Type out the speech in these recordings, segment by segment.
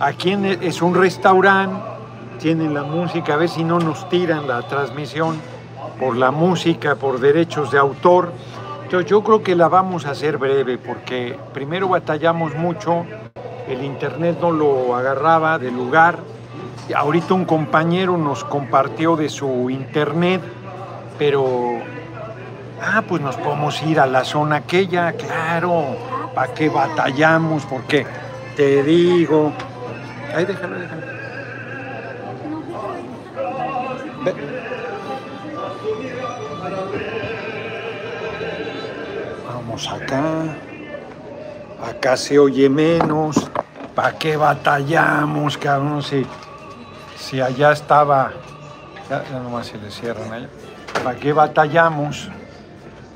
Aquí es un restaurante, tienen la música, a ver si no nos tiran la transmisión por la música, por derechos de autor. Yo creo que la vamos a hacer breve porque primero batallamos mucho, el internet no lo agarraba del lugar. Ahorita un compañero nos compartió de su internet, pero ah, pues nos podemos ir a la zona aquella, claro, ¿para qué batallamos? Porque te digo, Ahí déjalo, déjalo. Vamos acá. Acá se oye menos. ¿Para qué batallamos, cabrón? Si, si allá estaba. Ya, ya nomás se le cierran allá. ¿Para qué batallamos?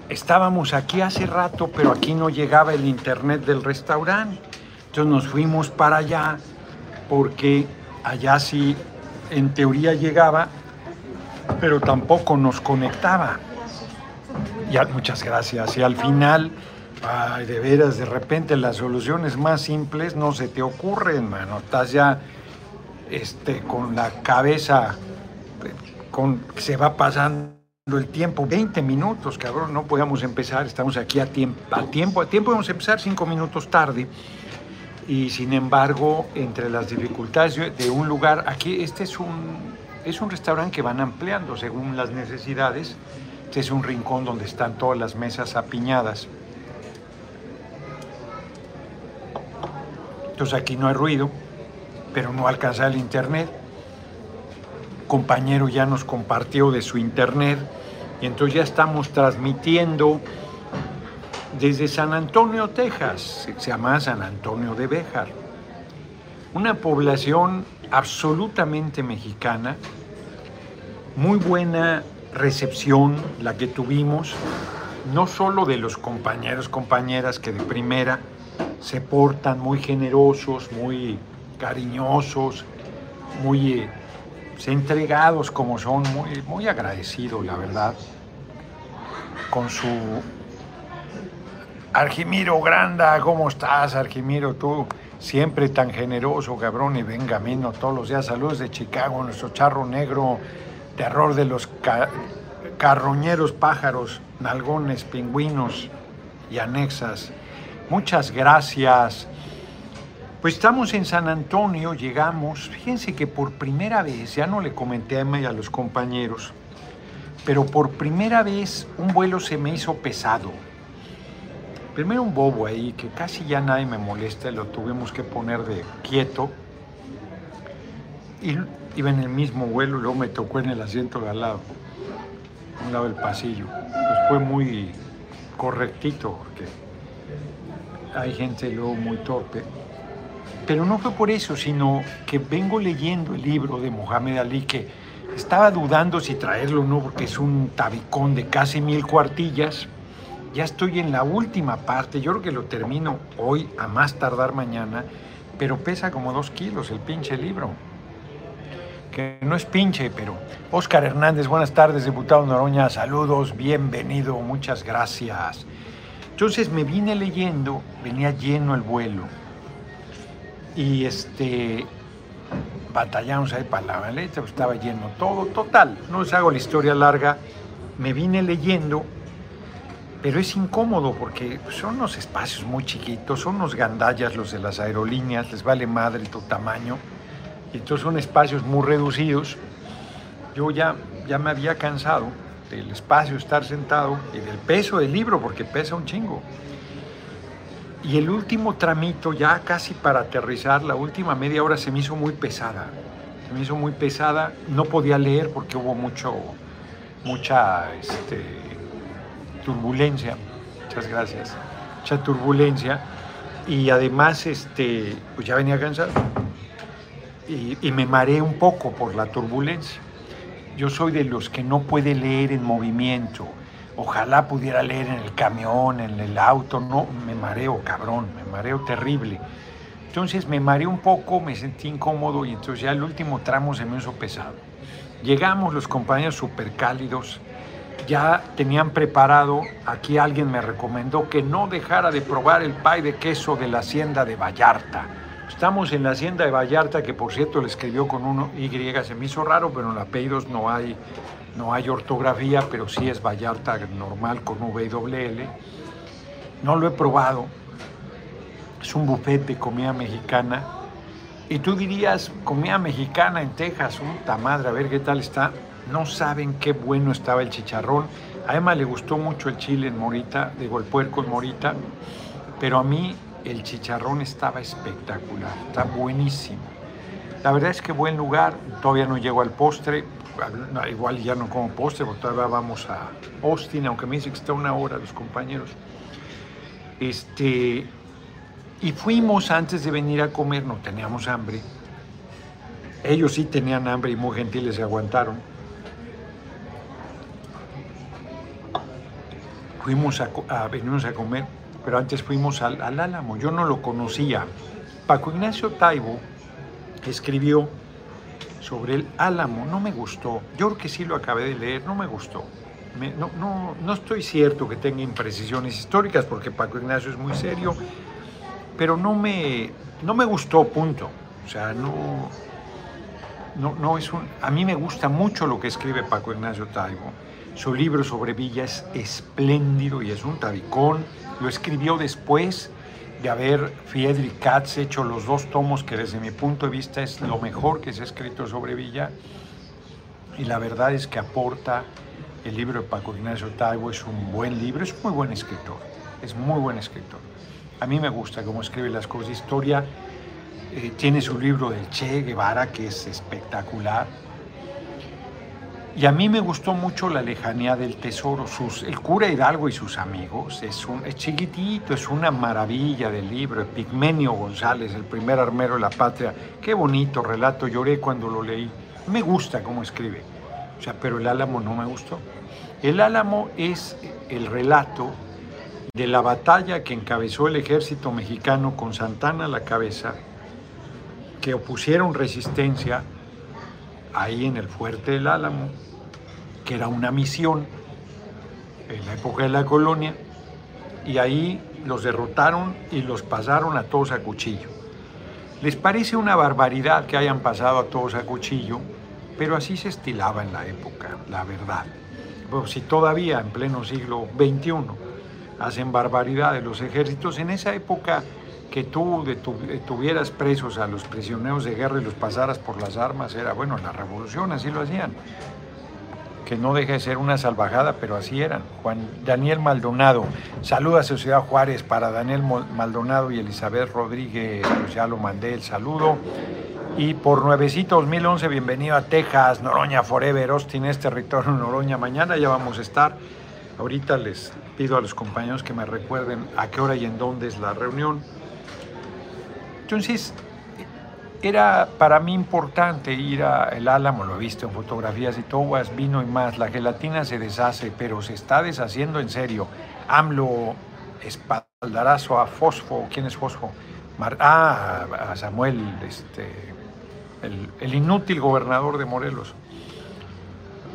Estábamos aquí hace rato, pero aquí no llegaba el internet del restaurante. Entonces nos fuimos para allá porque allá sí en teoría llegaba, pero tampoco nos conectaba. Muchas gracias. Y al final, de veras, de repente las soluciones más simples no se te ocurren, mano. Estás ya este, con la cabeza, con, se va pasando el tiempo, 20 minutos, cabrón, no podíamos empezar, estamos aquí a tiempo, a tiempo, a tiempo vamos a empezar cinco minutos tarde y sin embargo, entre las dificultades de un lugar, aquí este es un, es un restaurante que van ampliando según las necesidades. Este es un rincón donde están todas las mesas apiñadas. Entonces aquí no hay ruido, pero no alcanza el internet. compañero ya nos compartió de su internet y entonces ya estamos transmitiendo desde San Antonio, Texas, se llama San Antonio de Béjar. Una población absolutamente mexicana, muy buena recepción la que tuvimos, no solo de los compañeros, compañeras que de primera se portan muy generosos, muy cariñosos, muy eh, entregados como son, muy, muy agradecidos, la verdad, con su Argimiro Granda, ¿cómo estás, Argimiro? Tú siempre tan generoso, cabrón, y venga, mino todos los días. Saludos de Chicago, nuestro charro negro, terror de los carroñeros pájaros, nalgones, pingüinos y anexas. Muchas gracias. Pues estamos en San Antonio, llegamos. Fíjense que por primera vez, ya no le comenté a mí y a los compañeros, pero por primera vez un vuelo se me hizo pesado Primero un bobo ahí que casi ya nadie me molesta, lo tuvimos que poner de quieto. Y iba en el mismo vuelo y luego me tocó en el asiento de al lado, a un lado del pasillo. Pues fue muy correctito porque hay gente luego muy torpe. Pero no fue por eso, sino que vengo leyendo el libro de Mohamed Ali que estaba dudando si traerlo o no porque es un tabicón de casi mil cuartillas ya estoy en la última parte, yo creo que lo termino hoy a más tardar mañana, pero pesa como dos kilos el pinche libro. Que no es pinche, pero Óscar Hernández, buenas tardes, diputado Noroña, saludos, bienvenido, muchas gracias. Entonces me vine leyendo, venía lleno el vuelo. Y este, batallamos ahí para la letra, estaba lleno todo, total. No os hago la historia larga, me vine leyendo pero es incómodo porque son unos espacios muy chiquitos, son unos gandallas los de las aerolíneas, les vale madre tu tamaño, y entonces son espacios muy reducidos. Yo ya, ya me había cansado del espacio estar sentado y del peso del libro, porque pesa un chingo. Y el último tramito, ya casi para aterrizar, la última media hora se me hizo muy pesada. Se me hizo muy pesada, no podía leer porque hubo mucho, mucha, este, turbulencia, muchas gracias, mucha turbulencia y además este, pues ya venía cansado y, y, me mareé un poco por la turbulencia. Yo soy de los que no puede leer en movimiento. Ojalá pudiera leer en el camión, en el auto. No, me mareo, cabrón, me mareo terrible. Entonces me mareé un poco, me sentí incómodo y entonces ya el último tramo se me hizo pesado. Llegamos los compañeros súper cálidos, ya tenían preparado, aquí alguien me recomendó que no dejara de probar el pay de queso de la hacienda de Vallarta. Estamos en la hacienda de Vallarta, que por cierto le escribió con uno Y, se me hizo raro, pero en los apellidos no hay, no hay ortografía, pero sí es Vallarta normal con V No lo he probado. Es un buffet de comida mexicana. Y tú dirías, comida mexicana en Texas, puta madre, a ver qué tal está. No saben qué bueno estaba el chicharrón. A Emma le gustó mucho el chile en Morita, digo el puerco en Morita, pero a mí el chicharrón estaba espectacular, está buenísimo. La verdad es que buen lugar, todavía no llego al postre, igual ya no como postre, porque todavía vamos a Austin, aunque me dicen que está una hora los compañeros. Este, y fuimos antes de venir a comer, no teníamos hambre. Ellos sí tenían hambre y muy gentiles se aguantaron. Fuimos a, venimos a comer pero antes fuimos al, Álamo, yo no lo conocía. Paco Ignacio Taibo escribió sobre el Álamo, no me gustó, yo creo que sí lo acabé de leer, no me gustó. no, no, no estoy cierto que tenga imprecisiones históricas porque Paco Ignacio es muy serio, pero no me, no me gustó, punto. O sea, no, no, no es un... A mí me gusta mucho lo que escribe Paco Ignacio Taibo. Su libro sobre Villa es espléndido y es un tabicón lo escribió después de haber Friedrich Katz hecho los dos tomos que desde mi punto de vista es lo mejor que se ha escrito sobre Villa. Y la verdad es que aporta el libro de Paco Ignacio Taibo, es un buen libro, es muy buen escritor, es muy buen escritor. A mí me gusta cómo escribe las cosas. Historia eh, tiene su libro del Che Guevara, que es espectacular y a mí me gustó mucho la lejanía del tesoro. Sus, el cura Hidalgo y sus amigos es, un, es chiquitito, es una maravilla del libro. Pigmenio González, el primer armero de la patria. Qué bonito relato, lloré cuando lo leí. Me gusta cómo escribe. O sea, pero el Álamo no me gustó. El Álamo es el relato de la batalla que encabezó el ejército mexicano con Santana a la cabeza, que opusieron resistencia ahí en el fuerte del Álamo, que era una misión en la época de la colonia, y ahí los derrotaron y los pasaron a todos a cuchillo. Les parece una barbaridad que hayan pasado a todos a cuchillo, pero así se estilaba en la época, la verdad. si todavía en pleno siglo XXI hacen barbaridades los ejércitos, en esa época que tú tuvieras presos a los prisioneros de guerra y los pasaras por las armas era, bueno, la revolución así lo hacían. Que no deje de ser una salvajada, pero así eran. Juan Daniel Maldonado, saluda a Sociedad Juárez para Daniel Maldonado y Elizabeth Rodríguez, ya lo mandé el saludo. Y por nuevecito 2011, bienvenido a Texas, Noroña Forever, Austin, este territorio Noroña. Mañana ya vamos a estar. Ahorita les pido a los compañeros que me recuerden a qué hora y en dónde es la reunión entonces, era para mí importante ir a el Álamo, lo he visto en fotografías y todo, vino y más. La gelatina se deshace, pero se está deshaciendo en serio. AMLO, espaldarazo a Fosfo, ¿quién es Fosfo? ah, a Samuel, este, el, inútil gobernador de Morelos.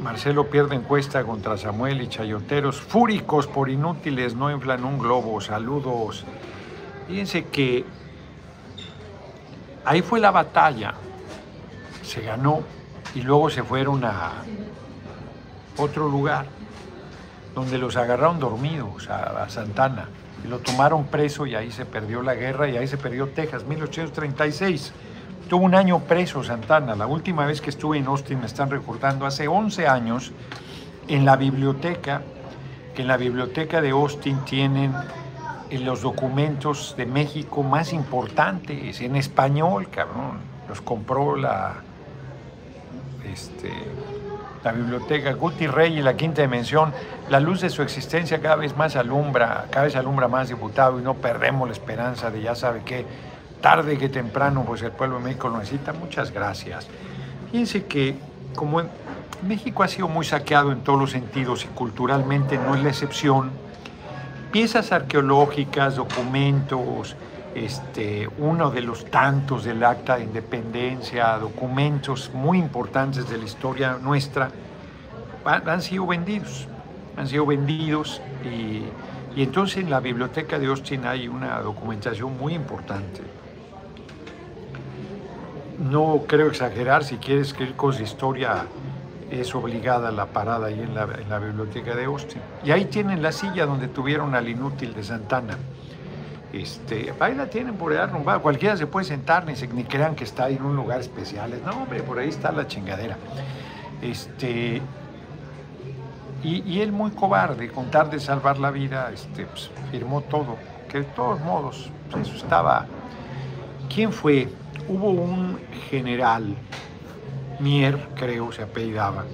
Marcelo pierde encuesta contra Samuel y Chayoteros, fúricos por inútiles, no inflan un globo. Saludos. Fíjense que Ahí fue la batalla, se ganó y luego se fueron a otro lugar donde los agarraron dormidos a, Santana y lo tomaron preso y ahí se perdió la guerra y ahí se perdió Texas, 1836. Tuvo un año preso Santana. La última vez que estuve en Austin, me están recordando, hace 11 años, en la biblioteca, que en la biblioteca de Austin tienen los documentos de México más importantes en español, cabrón. Los compró la, este, la biblioteca Guti Rey y la quinta dimensión. La luz de su existencia cada vez más alumbra, cada vez alumbra más diputado y no perdemos la esperanza de ya sabe qué, tarde que temprano, pues el pueblo de México lo necesita. Muchas gracias. Fíjense que como México ha sido muy saqueado en todos los sentidos y culturalmente no es la excepción, piezas arqueológicas, documentos, este, uno de los tantos del acta de independencia, documentos muy importantes de la historia nuestra, han, sido vendidos, han sido vendidos y, y, entonces en la biblioteca de Austin hay una documentación muy importante. no creo exagerar, si quieres escribir cosas de historia, es obligada la parada ahí en la, en la biblioteca de Austin. Y ahí tienen la silla donde tuvieron al inútil de Santana. Este, ahí la tienen por allá arrumbada. Cualquiera se puede sentar, ni, ni crean que está en un lugar especial. No, hombre, por ahí está la chingadera. Este, y, y él muy cobarde, con tal de salvar la vida, este, pues, firmó todo. Que de todos modos, pues, eso estaba... ¿Quién fue? Hubo un general, Mier, creo, se apellidaba,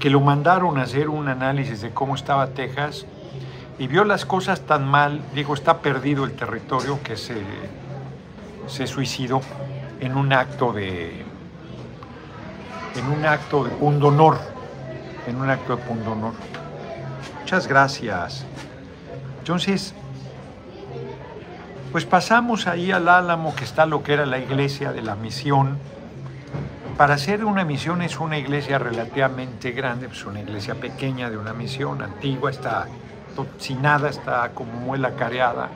que lo mandaron a hacer un análisis de cómo estaba Texas y vio las cosas tan mal, dijo, está perdido el territorio, que se, se suicidó en un acto de en un acto de pundonor, en un acto de pundonor. Muchas gracias. Entonces, pues pasamos ahí al Álamo, que está lo que era la iglesia de la misión. Para hacer una misión es una iglesia relativamente grande, pues una iglesia pequeña de una misión antigua, está sin nada, está como muela careada.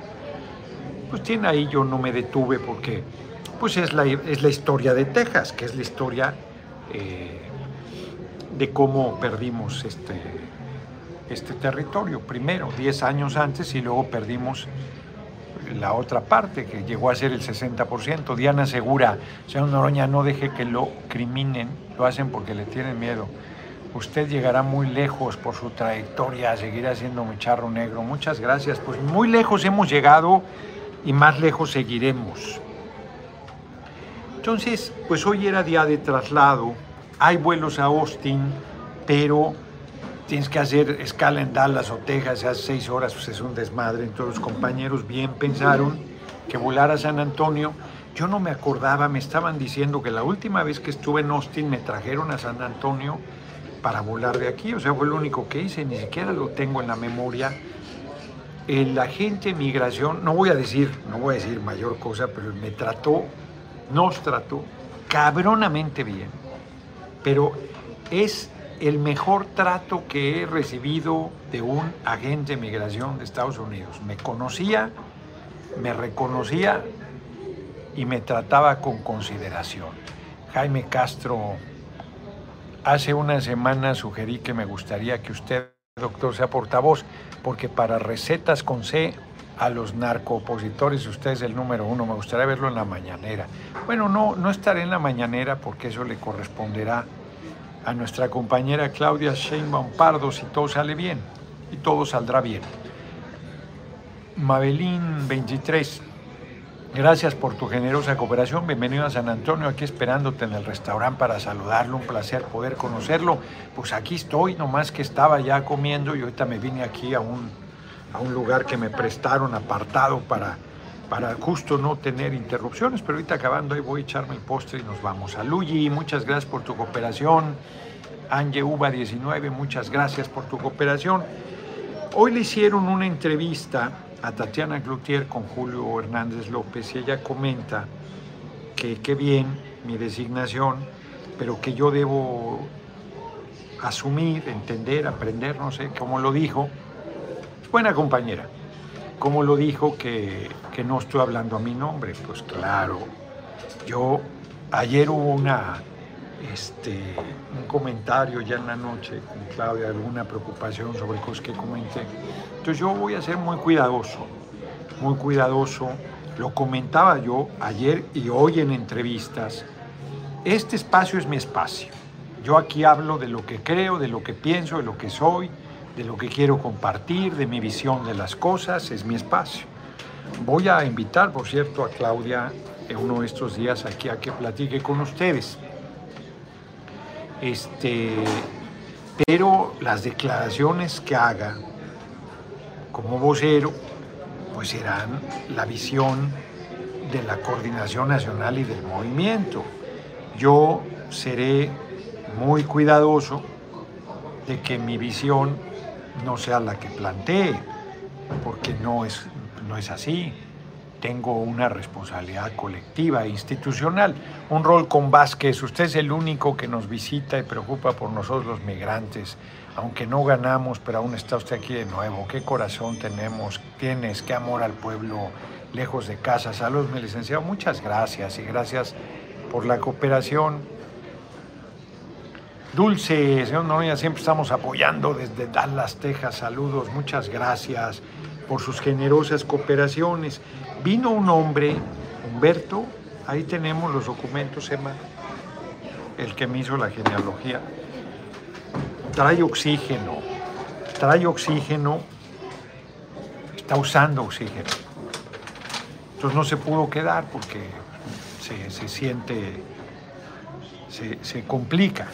Pues tiene ahí, yo no me detuve porque pues es la, es la historia de Texas, que es la historia eh, de cómo perdimos este, este territorio. Primero, 10 años antes, y luego perdimos la otra parte, que llegó a ser el 60%. Diana Segura, señor Noroña, no deje que lo criminen, lo hacen porque le tienen miedo. Usted llegará muy lejos por su trayectoria, seguirá siendo mi charro negro. Muchas gracias. Pues muy lejos hemos llegado y más lejos seguiremos. Entonces, pues hoy era día de traslado. Hay vuelos a Austin, pero tienes que hacer escala en Dallas o Texas, hace seis horas, pues es un desmadre. Entonces los compañeros bien pensaron que volar a San Antonio. Yo no me acordaba, me estaban diciendo que la última vez que estuve en Austin me trajeron a San Antonio para volar de aquí, o sea, fue lo único que hice, ni siquiera lo tengo en la memoria. El agente migración, no voy a decir, no voy a decir mayor cosa, pero me trató, nos trató cabronamente bien, pero es el mejor trato que he recibido de un agente de migración de Estados Unidos. Me conocía, me reconocía y me trataba con consideración. Jaime Castro, hace una semana sugerí que me gustaría que usted, doctor, sea portavoz, porque para recetas con C a los narcoopositores usted es el número uno. Me gustaría verlo en la mañanera. Bueno, no, no estaré en la mañanera porque eso le corresponderá a nuestra compañera Claudia Sheinbaum Pardo si todo sale bien y todo saldrá bien. Mabelín 23, gracias por tu generosa cooperación. Bienvenido a San Antonio, aquí esperándote en el restaurante para saludarlo. Un placer poder conocerlo. Pues aquí estoy, nomás que estaba ya comiendo y ahorita me vine aquí a un, a un lugar que me prestaron apartado para, para justo no tener interrupciones. Pero ahorita acabando ahí voy a echarme el postre y nos vamos. A Luigi, muchas gracias por tu cooperación. Ange Uva 19, muchas gracias por tu cooperación. Hoy le hicieron una entrevista a Tatiana Glutier con Julio Hernández López y ella comenta que qué bien mi designación, pero que yo debo asumir, entender, aprender, no sé cómo lo dijo. Buena compañera. ¿Cómo lo dijo que, que no estoy hablando a mi nombre? Pues claro, yo ayer hubo una este, un comentario ya en la noche con Claudia, alguna preocupación sobre cosas que comenté. Entonces yo voy a ser muy cuidadoso, muy cuidadoso. Lo comentaba yo ayer y hoy en entrevistas. Este espacio es mi espacio. Yo aquí hablo de lo que creo, de lo que pienso, de lo que soy, de lo que quiero compartir, de mi visión de las cosas, es mi espacio. Voy a invitar, por cierto, a Claudia en uno de estos días aquí a que platique con ustedes. Este, pero las declaraciones que haga como vocero, pues serán la visión de la coordinación nacional y del movimiento. Yo seré muy cuidadoso de que mi visión no sea la que plantee, porque no es, no es así tengo una responsabilidad colectiva e institucional, un rol con Vázquez. Usted es el único que nos visita y preocupa por nosotros los migrantes. Aunque no ganamos, pero aún está usted aquí de nuevo. Qué corazón tenemos, tienes, qué amor al pueblo, lejos de casa. Saludos, mi licenciado. Muchas gracias y gracias por la cooperación. Dulce, señor Noroña, siempre estamos apoyando desde Dallas, Texas. Saludos, muchas gracias por sus generosas cooperaciones. Vino un hombre, Humberto, ahí tenemos los documentos, Emma, el que me hizo la genealogía. Trae oxígeno, trae oxígeno, está usando oxígeno. Entonces no se pudo quedar porque se, siente, se, se complica.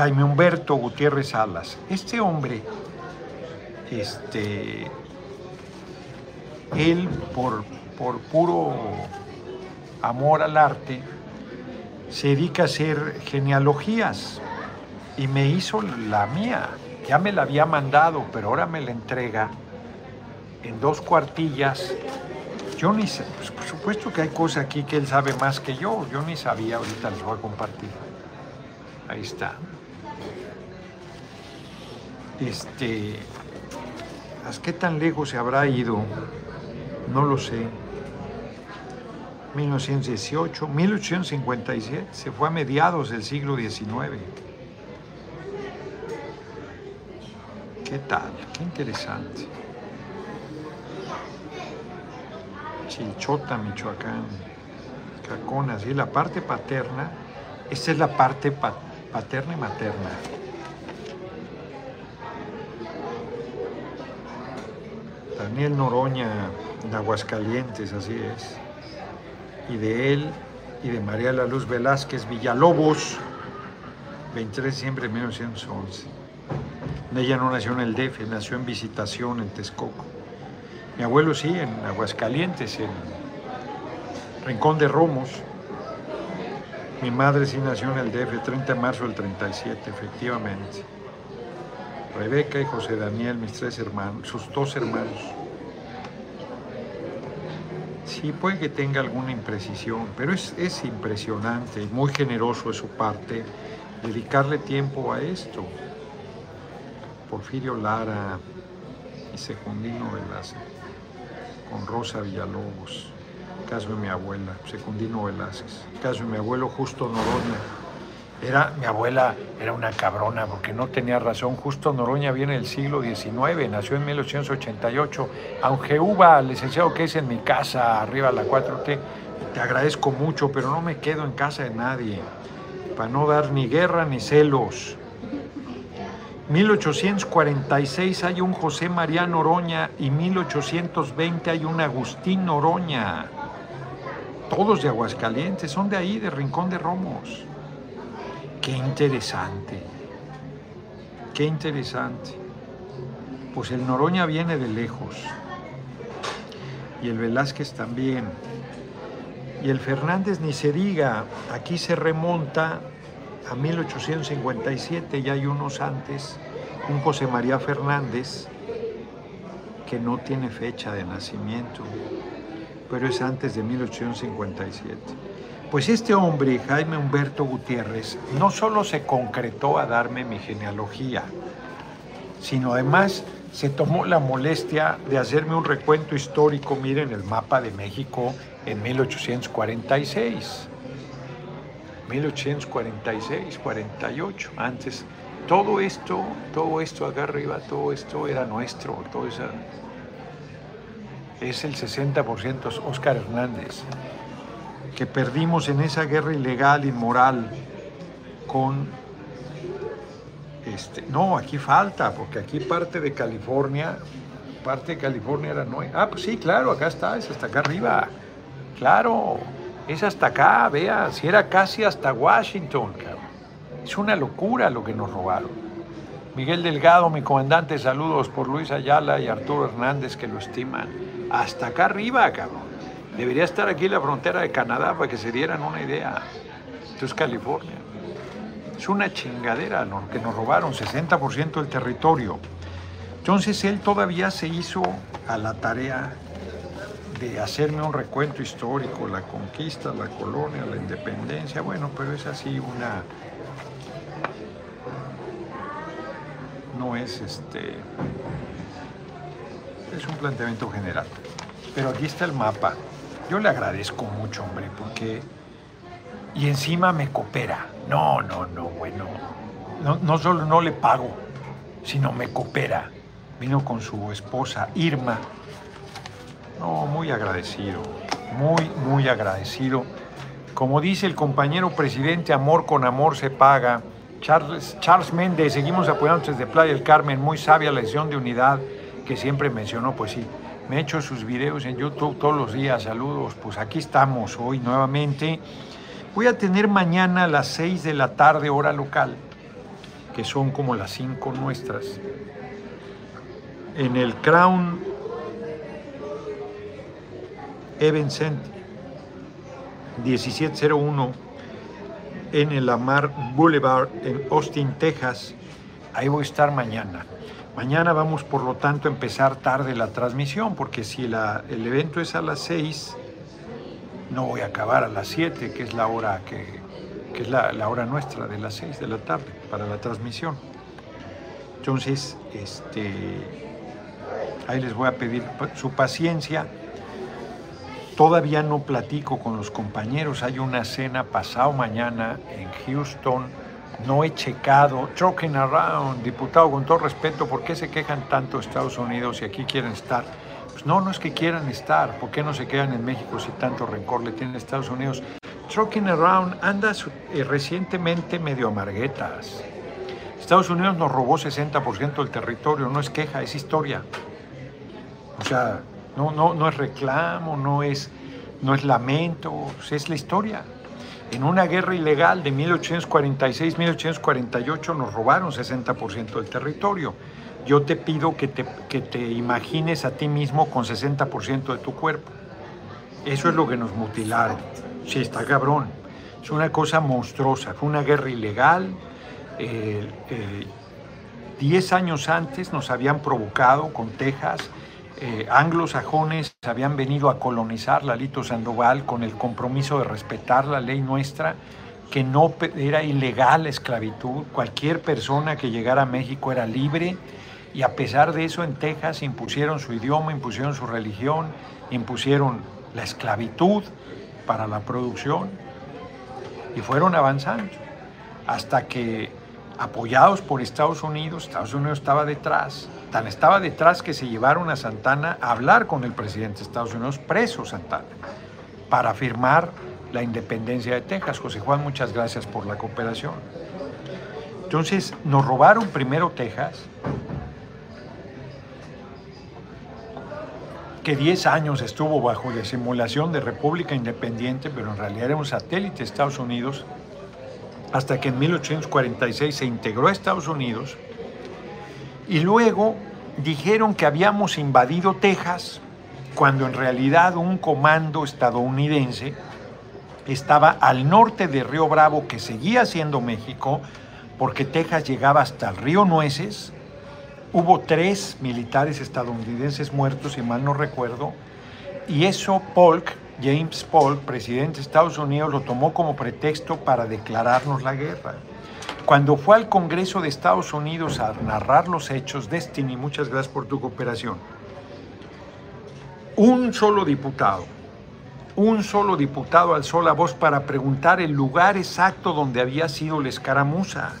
Jaime Humberto Gutiérrez Salas. Este hombre, este, él por, por puro amor al arte, se dedica a hacer genealogías y me hizo la mía. Ya me la había mandado, pero ahora me la entrega en dos cuartillas. Yo ni sé, pues, por supuesto que hay cosas aquí que él sabe más que yo. Yo ni sabía, ahorita les voy a compartir. Ahí está. Este, qué tan lejos se habrá ido? No lo sé. 1918, 1857, se fue a mediados del siglo XIX. ¿Qué tal? Qué interesante. Chilchota, Michoacán, Cacona, sí, la parte paterna, esta es la parte paterna y materna. Daniel Noroña, de Aguascalientes, así es. Y de él y de María La Luz Velázquez Villalobos, 23 de diciembre de 1911. Ella no nació en el DF, nació en Visitación, en Texcoco. Mi abuelo sí, en Aguascalientes, en Rincón de Romos. Mi madre sí nació en el DF, 30 de marzo del 37, efectivamente. Rebeca y José Daniel, mis tres hermanos, sus dos hermanos. Sí, puede que tenga alguna imprecisión, pero es, es impresionante y muy generoso de su parte dedicarle tiempo a esto. Porfirio Lara y Secundino Velázquez, con Rosa Villalobos, caso de mi abuela, Secundino Velázquez, caso de mi abuelo Justo Noroña, era, mi abuela era una cabrona porque no tenía razón. Justo Noroña viene del siglo XIX, nació en 1888. Aunque Uva, licenciado que es en mi casa, arriba la 4T, te agradezco mucho, pero no me quedo en casa de nadie, para no dar ni guerra ni celos. 1846 hay un José María Noroña y 1820 hay un Agustín Noroña. Todos de Aguascalientes, son de ahí, de Rincón de Romos. Qué interesante, qué interesante. Pues el Noroña viene de lejos y el Velázquez también. Y el Fernández ni se diga, aquí se remonta a 1857, ya hay unos antes, un José María Fernández que no tiene fecha de nacimiento, pero es antes de 1857. Pues este hombre, Jaime Humberto Gutiérrez, no solo se concretó a darme mi genealogía, sino además se tomó la molestia de hacerme un recuento histórico, miren el mapa de México en 1846. 1846, 48, antes. Todo esto, todo esto acá arriba, todo esto era nuestro, todo eso es el 60% Oscar Hernández que perdimos en esa guerra ilegal, inmoral, con... Este, no, aquí falta, porque aquí parte de California, parte de California era no. Ah, pues sí, claro, acá está, es hasta acá arriba. Claro, es hasta acá, vea, si era casi hasta Washington, Es una locura lo que nos robaron. Miguel Delgado, mi comandante, saludos por Luis Ayala y Arturo Hernández que lo estiman. Hasta acá arriba, cabrón. Debería estar aquí la frontera de Canadá para que se dieran una idea. Esto es California. Es una chingadera que nos robaron, 60% del territorio. Entonces él todavía se hizo a la tarea de hacerme un recuento histórico, la conquista, la colonia, la independencia, bueno, pero es así una... No es este... Es un planteamiento general. Pero aquí está el mapa yo le agradezco mucho, hombre, porque... Y encima me coopera. No, no, no, bueno. No, solo no le pago, sino me coopera. Vino con su esposa Irma. No, muy agradecido, muy, muy agradecido. Como dice el compañero presidente, amor con amor se paga. Charles, Charles Méndez, seguimos apoyando desde Playa del Carmen, muy sabia la de unidad que siempre mencionó, pues sí, me he hecho sus videos en YouTube todos los días, saludos, pues aquí estamos hoy nuevamente. Voy a tener mañana a las 6 de la tarde hora local, que son como las 5 nuestras, en el Crown Event Center, 1701 en el Lamar Boulevard en Austin, Texas. Ahí voy a estar mañana. Mañana vamos, por lo tanto, a empezar tarde la transmisión, porque si el evento es a las 6, no voy a acabar a las 7, que es la hora que, es la, hora nuestra de las 6 de la tarde para la transmisión. Entonces, este, ahí les voy a pedir su paciencia. Todavía no platico con los compañeros. Hay una cena pasado mañana en Houston. No he checado. Trucking around, diputado, con todo respeto, ¿por qué se quejan tanto Estados Unidos y aquí quieren estar? Pues no, no es que quieran estar. ¿Por qué no se quedan en México si tanto rencor le tienen Estados Unidos? Trucking around anda eh, recientemente medio amarguetas. Estados Unidos nos robó 60% del territorio. No es queja, es historia. O sea, no, no, no es reclamo, no es, no es lamento, es la historia. En una guerra ilegal de 1846-1848 nos robaron 60% del territorio. Yo te pido que te, que te imagines a ti mismo con 60% de tu cuerpo. Eso es lo que nos mutilaron. Sí, está cabrón. Es una cosa monstruosa. Fue una guerra ilegal. Eh, eh, diez años antes nos habían provocado con Texas eh, anglosajones habían venido a colonizar Lalito Sandoval con el compromiso de respetar la ley nuestra, que no era ilegal la esclavitud, cualquier persona que llegara a México era libre y a pesar de eso en Texas impusieron su idioma, impusieron su religión, impusieron la esclavitud para la producción y fueron avanzando hasta que apoyados por Estados Unidos, Estados Unidos estaba detrás, Tan estaba detrás que se llevaron a Santana a hablar con el presidente de Estados Unidos, preso Santana, para firmar la independencia de Texas. José Juan, muchas gracias por la cooperación. Entonces, nos robaron primero Texas, que 10 años estuvo bajo la simulación de república independiente, pero en realidad era un satélite de Estados Unidos, hasta que en 1846 se integró a Estados Unidos y luego dijeron que habíamos invadido Texas cuando en realidad un comando estadounidense estaba al norte de Río Bravo, que seguía siendo México, porque Texas llegaba hasta el río Nueces. Hubo tres militares estadounidenses muertos, si mal no recuerdo, y eso Polk, James Polk, presidente de Estados Unidos, lo tomó como pretexto para declararnos la guerra. Cuando fue al Congreso de Estados Unidos a narrar los hechos, Destiny, muchas gracias por tu cooperación, un solo diputado, un solo diputado alzó la voz para preguntar el lugar exacto donde había sido la escaramuza,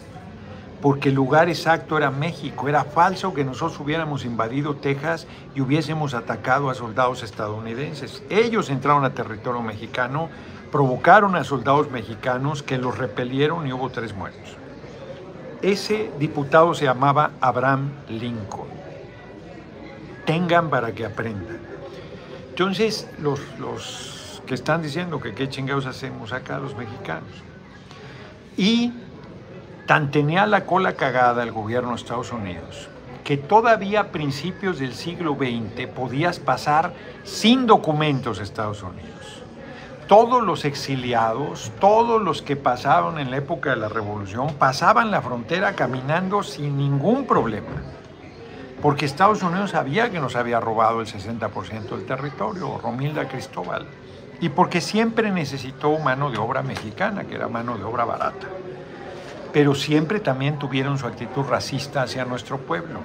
porque el lugar exacto era México. Era falso que nosotros hubiéramos invadido Texas y hubiésemos atacado a soldados estadounidenses. Ellos entraron a territorio mexicano, provocaron a soldados mexicanos que los repelieron y hubo tres muertos. Ese diputado se llamaba Abraham Lincoln. Tengan para que aprendan. Entonces, los, los que están diciendo que qué chingados hacemos acá los mexicanos. Y tan tenía la cola cagada el gobierno de Estados Unidos que todavía a principios del siglo XX podías pasar sin documentos a Estados Unidos todos los exiliados, todos los que pasaron en la época de la revolución, pasaban la frontera caminando sin ningún problema. Porque Estados Unidos sabía que nos había robado el 60% del territorio, Romilda Cristóbal. Y porque siempre necesitó mano de obra mexicana, que era mano de obra barata. Pero siempre también tuvieron su actitud racista hacia nuestro pueblo.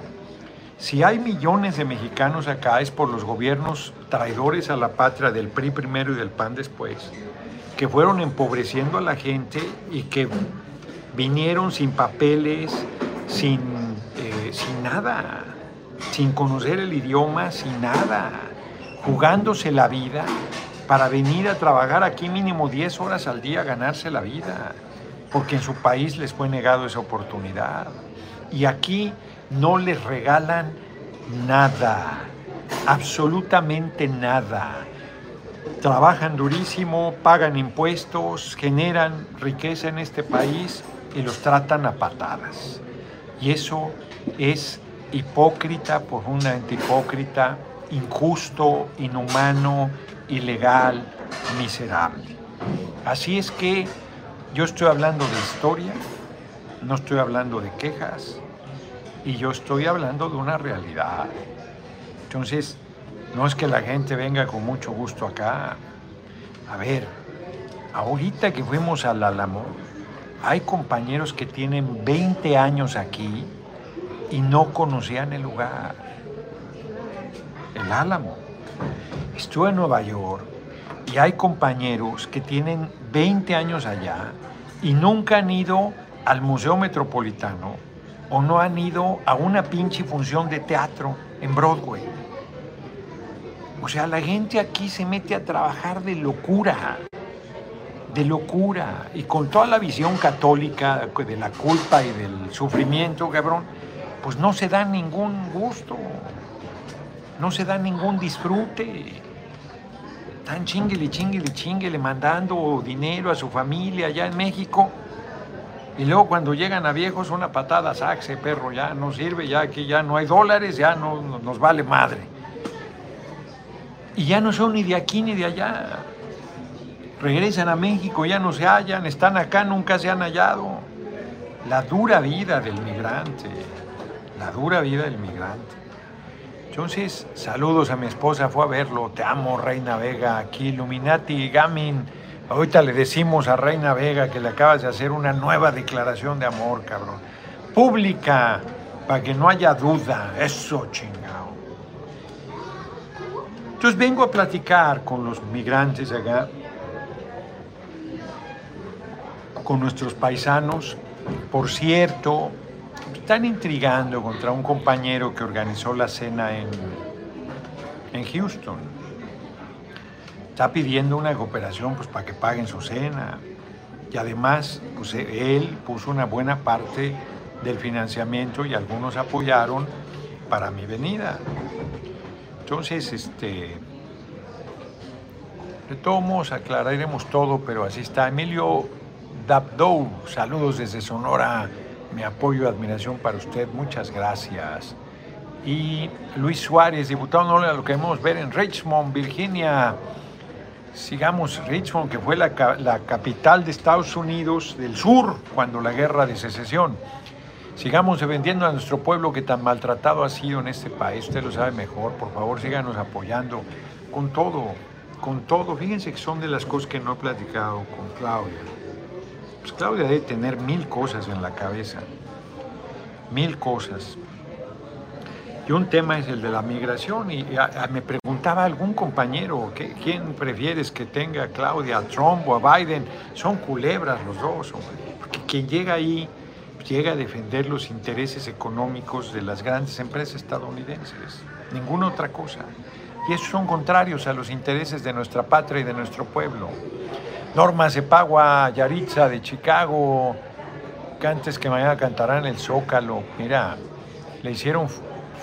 Si hay millones de mexicanos acá es por los gobiernos traidores a la patria del PRI primero y del PAN después, que fueron empobreciendo a la gente y que vinieron sin papeles, sin, eh, sin nada, sin conocer el idioma, sin nada, jugándose la vida para venir a trabajar aquí mínimo 10 horas al día a ganarse la vida, porque en su país les fue negado esa oportunidad. Y aquí no les regalan nada, absolutamente nada. Trabajan durísimo, pagan impuestos, generan riqueza en este país y los tratan a patadas. Y eso es hipócrita por una hipócrita, injusto, inhumano, ilegal, miserable. Así es que yo estoy hablando de historia, no estoy hablando de quejas y yo estoy hablando de una realidad. Entonces, no es que la gente venga con mucho gusto acá. A ver, ahorita que fuimos al Álamo, hay compañeros que tienen 20 años aquí y no conocían el lugar. El Álamo. Estuve en Nueva York y hay compañeros que tienen 20 años allá y nunca han ido al Museo Metropolitano o no han ido a una pinche función de teatro en Broadway. O sea, la gente aquí se mete a trabajar de locura, de locura, y con toda la visión católica de la culpa y del sufrimiento, cabrón, pues no se da ningún gusto, no se da ningún disfrute. Están chinguele, chinguele, chinguele, mandando dinero a su familia allá en México. Y luego cuando llegan a viejos, una patada, saxe, perro, ya no sirve, ya que ya no hay dólares, ya no nos vale madre. Y ya no son ni de aquí ni de allá. Regresan a México, ya no se hallan, están acá, nunca se han hallado. La dura vida del migrante, la dura vida del migrante. Entonces, saludos a mi esposa, fue a verlo, te amo, Reina Vega, aquí Illuminati Gamin. Ahorita le decimos a Reina Vega que le acabas de hacer una nueva declaración de amor, cabrón. Pública, para que no haya duda. Eso, chingado. Entonces vengo a platicar con los migrantes acá, con nuestros paisanos. Por cierto, están intrigando contra un compañero que organizó la cena en, en Houston. Está pidiendo una cooperación pues, para que paguen su cena. Y además, pues, él puso una buena parte del financiamiento y algunos apoyaron para mi venida. Entonces, este, de todos aclararemos todo, pero así está. Emilio Dabdou, saludos desde Sonora mi apoyo y admiración para usted. Muchas gracias. Y Luis Suárez, diputado no lo que queremos ver en Richmond, Virginia. Sigamos Richmond, que fue la, la capital de Estados Unidos del Sur cuando la guerra de secesión. Sigamos defendiendo a nuestro pueblo que tan maltratado ha sido en este país. Usted lo sabe mejor. Por favor, síganos apoyando con todo, con todo. Fíjense que son de las cosas que no he platicado con Claudia. Pues Claudia debe tener mil cosas en la cabeza, mil cosas. Y un tema es el de la migración y me preguntaba algún compañero, ¿quién prefieres que tenga a Claudia, a Trump o a Biden? Son culebras los dos, porque quien llega ahí llega a defender los intereses económicos de las grandes empresas estadounidenses, ninguna otra cosa. Y esos son contrarios a los intereses de nuestra patria y de nuestro pueblo. Norma Cepagua Yaritza de Chicago, cantes que mañana cantarán el Zócalo. Mira, le hicieron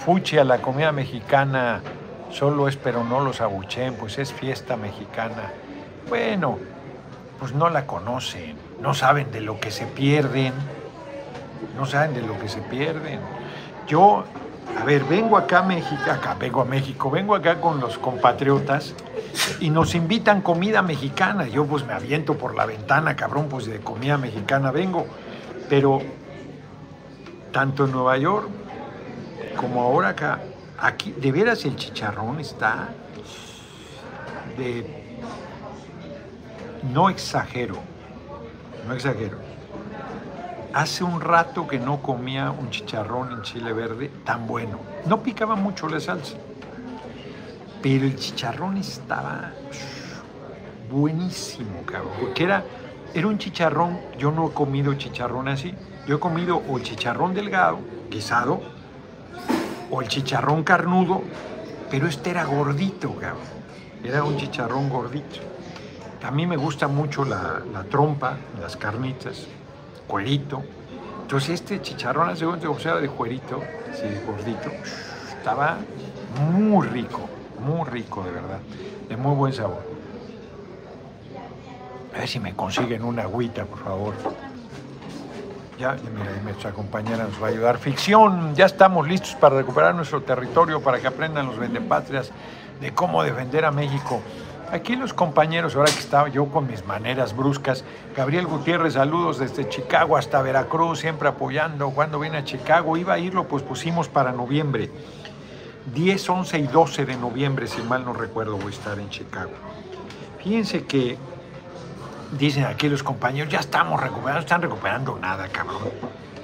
fuchi a la comida mexicana, solo es pero no los abuchen, pues es fiesta mexicana. Bueno, pues no la conocen, no saben de lo que se pierden, no saben de lo que se pierden. Yo, a ver, vengo acá a México, acá vengo a México, vengo acá con los compatriotas y nos invitan comida mexicana. Yo pues me aviento por la ventana, cabrón, pues de comida mexicana vengo. Pero tanto en Nueva York como ahora acá, aquí de veras el chicharrón está de... No exagero, no exagero. hace un rato que no comía un chicharrón en chile verde tan bueno. No picaba mucho la salsa, pero el chicharrón estaba buenísimo, cabrón, porque era, era un chicharrón, yo no he comido chicharrón así, yo he comido o chicharrón delgado, guisado, o el chicharrón carnudo, pero este era gordito, cabrón. Era un chicharrón gordito. A mí me gusta mucho la, trompa, las carnitas, cuerito. Entonces este chicharrón, hace o sea, de cuerito, así gordito, estaba muy rico, muy rico de verdad, de muy buen sabor. A ver si me consiguen una agüita, por favor. Ya, mira, nuestra compañera nos va a ayudar. Ficción, ya estamos listos para recuperar nuestro territorio, para que aprendan los vendepatrias de cómo defender a México. Aquí los compañeros, ahora que estaba yo con mis maneras bruscas, Gabriel Gutiérrez, saludos desde Chicago hasta Veracruz, siempre apoyando. Cuando viene a Chicago, iba a irlo, pues pusimos para noviembre. 10, 11 y 12 de noviembre, si mal no recuerdo, voy a estar en Chicago. Fíjense que dicen aquí los compañeros, ya estamos recuperando, no están recuperando nada, cabrón.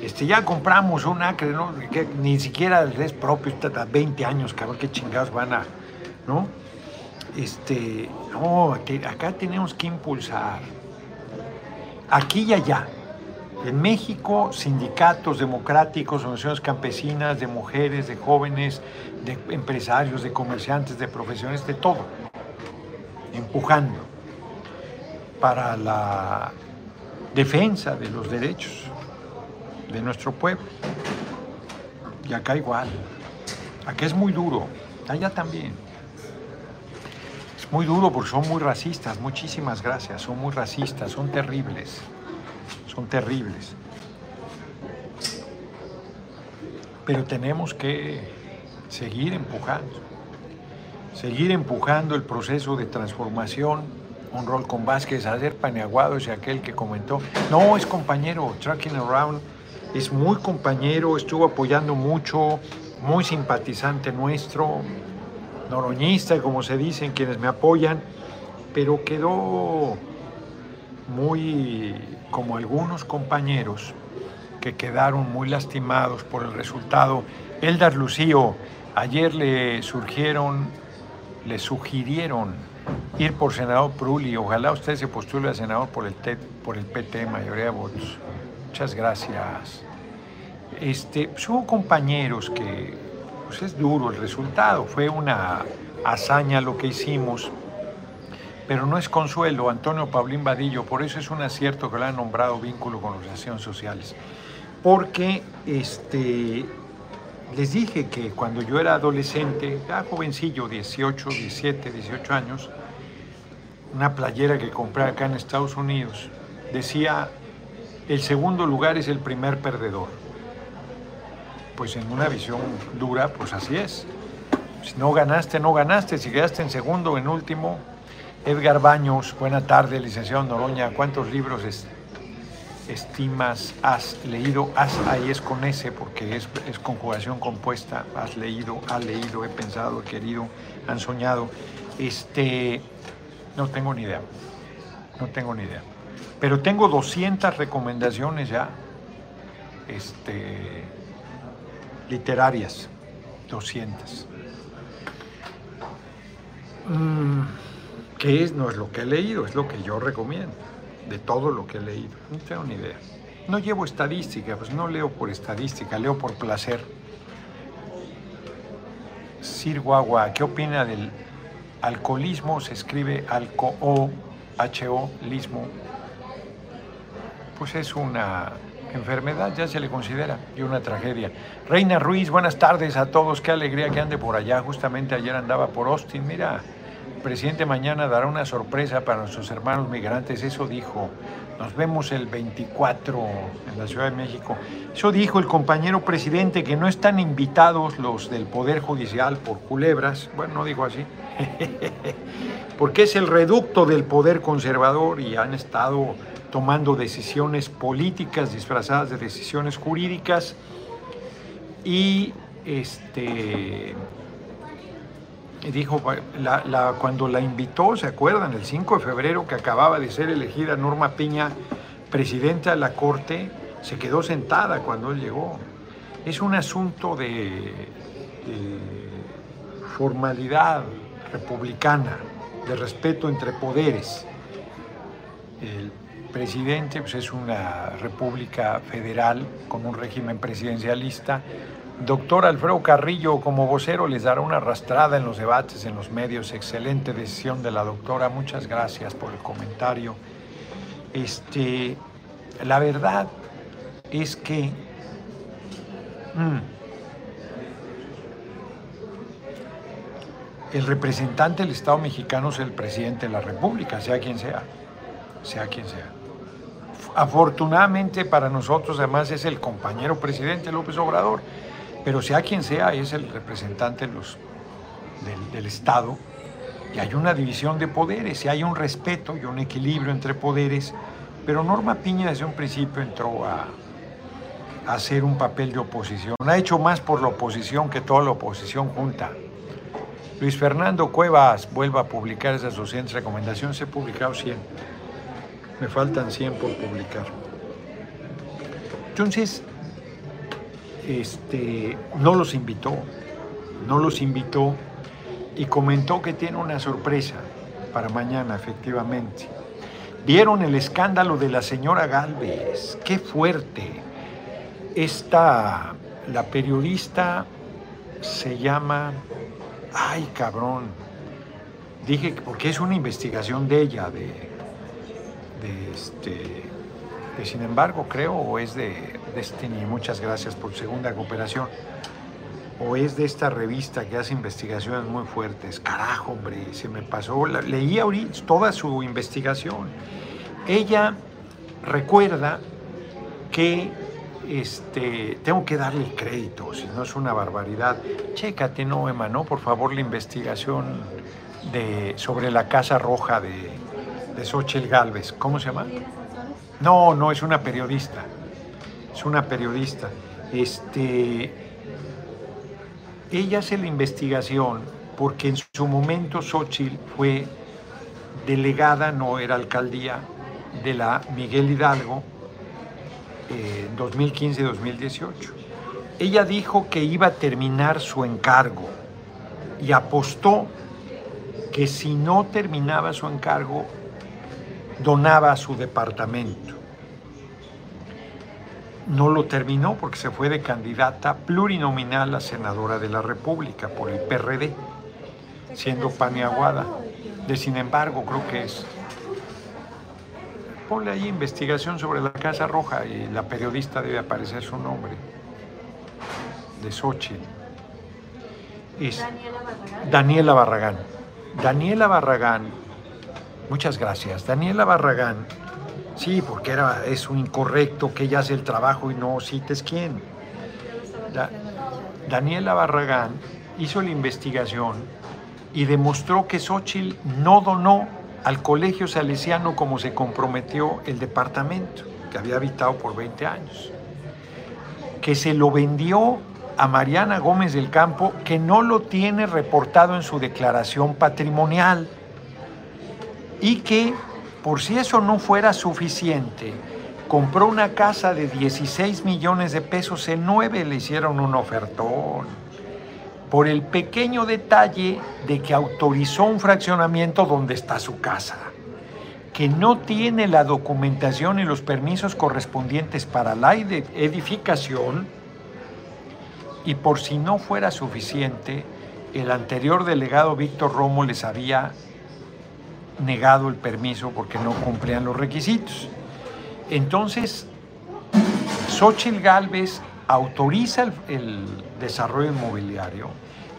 Este, ya compramos un acre, ¿no? Que ni siquiera es propio, está 20 años, cabrón, qué chingados van a, ¿no? Este, no, acá tenemos que impulsar, aquí y allá. En México, sindicatos democráticos, organizaciones campesinas, de mujeres, de jóvenes, de empresarios, de comerciantes, de profesiones, de todo, empujando para la defensa de los derechos de nuestro pueblo. Y acá igual. Acá es muy duro, allá también. Es muy duro porque son muy racistas, muchísimas gracias, son muy racistas, son terribles, son terribles. Pero tenemos que seguir empujando, seguir empujando el proceso de transformación un rol con Vázquez, hacer paneaguado es aquel que comentó, no, es compañero, Tracking Around, es muy compañero, estuvo apoyando mucho, muy simpatizante nuestro, noroñista, como se dicen quienes me apoyan, pero quedó muy como algunos compañeros que quedaron muy lastimados por el resultado. Eldar Lucío, ayer le surgieron, le sugirieron ir por senador Pruli. Ojalá usted se postule a senador por el, por el PT, mayoría de votos. Muchas gracias. Este, pues, hubo compañeros que, pues es duro el resultado, fue una hazaña lo que hicimos, pero no es consuelo. Antonio Paulín Vadillo, por eso es un acierto que lo han nombrado vínculo con organizaciones sociales. Porque este, les dije que cuando yo era adolescente, ya jovencillo, 18, 17, 18 años, una playera que compré acá en Estados Unidos, decía, el segundo lugar es el primer perdedor. Pues en una visión dura, pues así es. Si no ganaste, no ganaste. Si quedaste en segundo o en último, Edgar Baños, buena tarde, licenciado Noroña. ¿Cuántos libros estimas has leído? Has ahí es con ese porque es, es conjugación compuesta. Has leído, ha leído, he pensado, he querido, han soñado. Este, no tengo ni idea. No tengo ni idea. Pero tengo 200 recomendaciones ya este, literarias. 200. Mm, ¿Qué es? No es lo que he leído, es lo que yo recomiendo. De todo lo que he leído. No tengo ni idea. No llevo estadística, pues no leo por estadística, leo por placer. Sir Guagua, ¿qué opina del Alcoholismo se escribe alcoho, H-O, lismo. Pues es una enfermedad, ya se le considera, y una tragedia. Reina Ruiz, buenas tardes a todos, qué alegría que ande por allá. Justamente ayer andaba por Austin, mira, presidente mañana dará una sorpresa para nuestros hermanos migrantes, eso dijo. Nos vemos el 24 en la Ciudad de México. Eso dijo el compañero presidente, que no están invitados los del Poder Judicial por culebras. Bueno, no digo así. Porque es el reducto del poder conservador y han estado tomando decisiones políticas disfrazadas de decisiones jurídicas. Y este dijo, cuando la invitó, ¿se acuerdan? El 5 de febrero que acababa de ser elegida Norma Piña presidenta de la Corte, Se quedó sentada cuando él llegó. Es un asunto de, formalidad republicana, de respeto entre poderes. El presidente pues, es una república federal con un régimen presidencialista. Doctor Alfredo Carrillo, como vocero, les dará una arrastrada en los debates, en los medios. Excelente decisión de la doctora. Muchas gracias por el comentario. Este, la verdad es que mm, el representante del Estado mexicano es el presidente de la República, sea quien sea, sea quien sea. Afortunadamente para nosotros además es el compañero presidente López Obrador, pero sea quien sea es el representante los, del, Estado y hay una división de poderes, y hay un respeto y un equilibrio entre poderes, pero Norma Piña desde un principio entró a, a hacer un papel de oposición. Ha hecho más por la oposición que toda la oposición junta. Luis Fernando Cuevas vuelva a publicar esas 200 recomendaciones. He publicado 100. Me faltan 100 por publicar. Entonces, este, no los invitó. No los invitó y comentó que tiene una sorpresa para mañana, efectivamente. Vieron el escándalo de la señora Galvez. Qué fuerte. Esta, la periodista se llama, ay cabrón, dije porque es una investigación de ella, de, de este, de sin embargo creo, o es de Destiny, muchas gracias por segunda cooperación o es de esta revista que hace investigaciones muy fuertes. Carajo, hombre, se me pasó. leí ahorita toda su investigación. Ella recuerda que este, tengo que darle el crédito, si no es una barbaridad. Chécate, no, Emma, ¿no? Por favor, la investigación de, sobre la Casa Roja de, de Xochitl Galvez. ¿Cómo se llama? No, no, es una periodista. Es una periodista. Este, ella hace la investigación porque en su momento Xochitl fue delegada, no era alcaldía, de la Miguel Hidalgo en 2015-2018. Ella dijo que iba a terminar su encargo y apostó que si no terminaba su encargo, donaba su departamento no lo terminó porque se fue de candidata plurinominal a senadora de la República por el PRD, siendo paneaguada. De sin embargo, creo que es. Ponle ahí investigación sobre la Casa Roja y la periodista debe aparecer su nombre. De Xochitl. Es Daniela Barragán. Daniela Barragán. Muchas gracias. Daniela Barragán Sí, porque era, es un incorrecto que ella hace el trabajo y no cites quién. Daniela Barragán hizo la investigación y demostró que Xochitl no donó al colegio salesiano como se comprometió el departamento, que había habitado por 20 años, que se lo vendió a Mariana Gómez del Campo, que no lo tiene reportado en su declaración patrimonial, y que por si eso no fuera suficiente, compró una casa de 16 millones de pesos, en 9 le hicieron un ofertón. Por el pequeño detalle de que autorizó un fraccionamiento donde está su casa, que no tiene la documentación y los permisos correspondientes para la edificación, y por si no fuera suficiente, el anterior delegado Víctor Romo les había negado el permiso porque no cumplían los requisitos. Entonces, Xochitl Galvez autoriza el, desarrollo inmobiliario,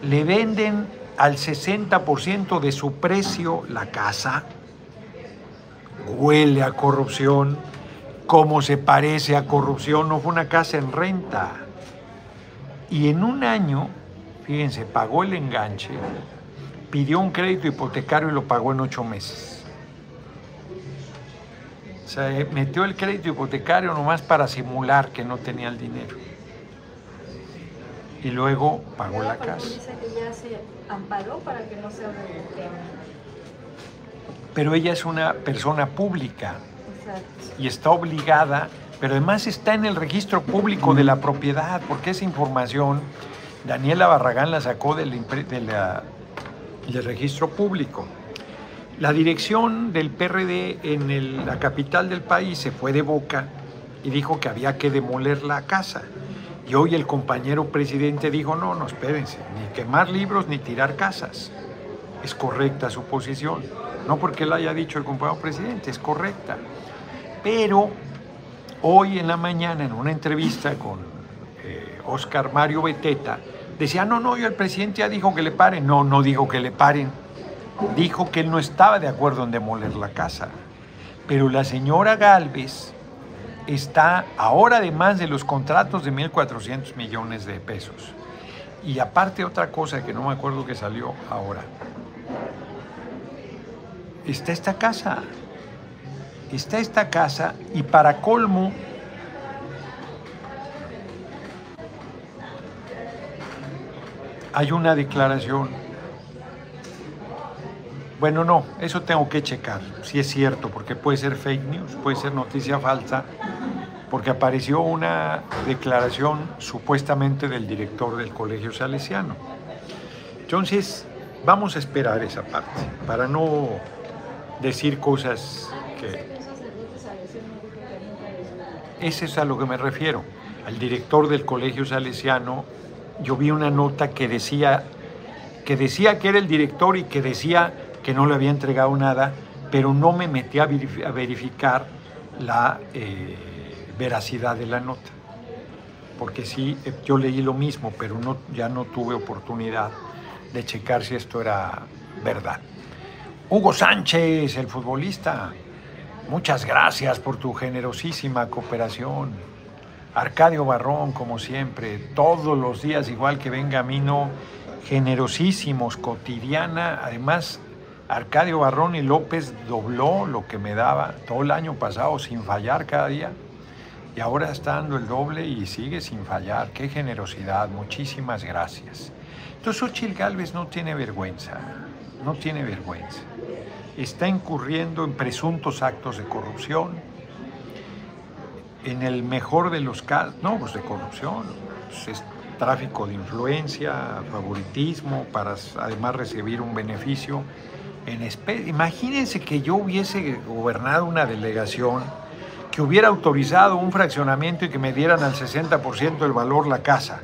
le venden al 60% de su precio la casa, huele a corrupción, como se parece a corrupción, no fue una casa en renta. Y en un año, fíjense, pagó el enganche, pidió un crédito hipotecario y lo pagó en ocho meses. O sea, eh, metió el crédito hipotecario nomás para simular que no tenía el dinero. Y luego pagó la casa. Pero ella es una persona pública. y está obligada, pero además está en el registro público de la propiedad, porque esa información Daniela Barragán la sacó del, del registro público. La dirección del PRD en la capital del país se fue de boca y dijo que había que demoler la casa. Y hoy el compañero presidente dijo, no, no, espérense, ni quemar libros ni tirar casas. Es correcta su posición. No porque lo haya dicho el compañero presidente, es correcta. Pero hoy en la mañana, en una entrevista con Oscar eh, Mario Beteta, decía, no, no, yo el presidente ya dijo que le paren. No, no dijo que le paren dijo que él no estaba de acuerdo en demoler la casa. Pero la señora Galvez está ahora además de los contratos de 1.400 millones de pesos. Y aparte otra cosa que no me acuerdo que salió ahora. Está esta casa. Está esta casa y para colmo hay una declaración bueno, no, eso tengo que checar, si es cierto, porque puede ser fake news, puede ser noticia falsa, porque apareció una declaración supuestamente del director del Colegio Salesiano. Entonces, vamos a esperar esa parte, para no decir cosas que... Es a lo que me refiero. Al director del Colegio Salesiano, yo vi una nota que decía que decía que era el director y que decía que no le había entregado nada, pero no me metí a verificar la eh, veracidad de la nota. Porque sí, eh, yo leí lo mismo, pero no, ya no tuve oportunidad de checar si esto era verdad. Hugo Sánchez, el futbolista, muchas gracias por tu generosísima cooperación. Arcadio Barrón, como siempre, todos los días, igual que Benjamino, generosísimos, cotidiana, además Arcadio Barrón y López dobló lo que me daba todo el año pasado sin fallar cada día. Y ahora está dando el doble y sigue sin fallar. Qué generosidad. Muchísimas gracias. Entonces Ochil Gálvez no tiene vergüenza. No tiene vergüenza. Está incurriendo en presuntos actos de corrupción. En el mejor de los casos, no, pues de corrupción. Pues es tráfico de influencia, favoritismo, para además recibir un beneficio Imagínense que yo hubiese gobernado una delegación que hubiera autorizado un fraccionamiento y que me dieran al 60% del valor la casa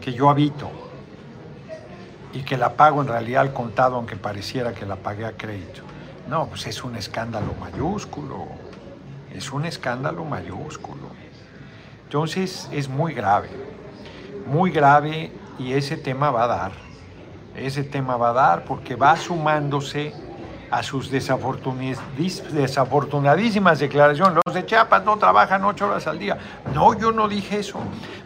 que yo habito y que la pago en realidad al contado aunque pareciera que la pagué a crédito. No, pues es un escándalo mayúsculo, es un escándalo mayúsculo. Entonces es muy grave, muy grave y ese tema va a dar ese tema va a dar porque va sumándose a sus desafortunadísimas declaraciones. Los de Chiapas no trabajan ocho horas al día. No, yo no dije eso.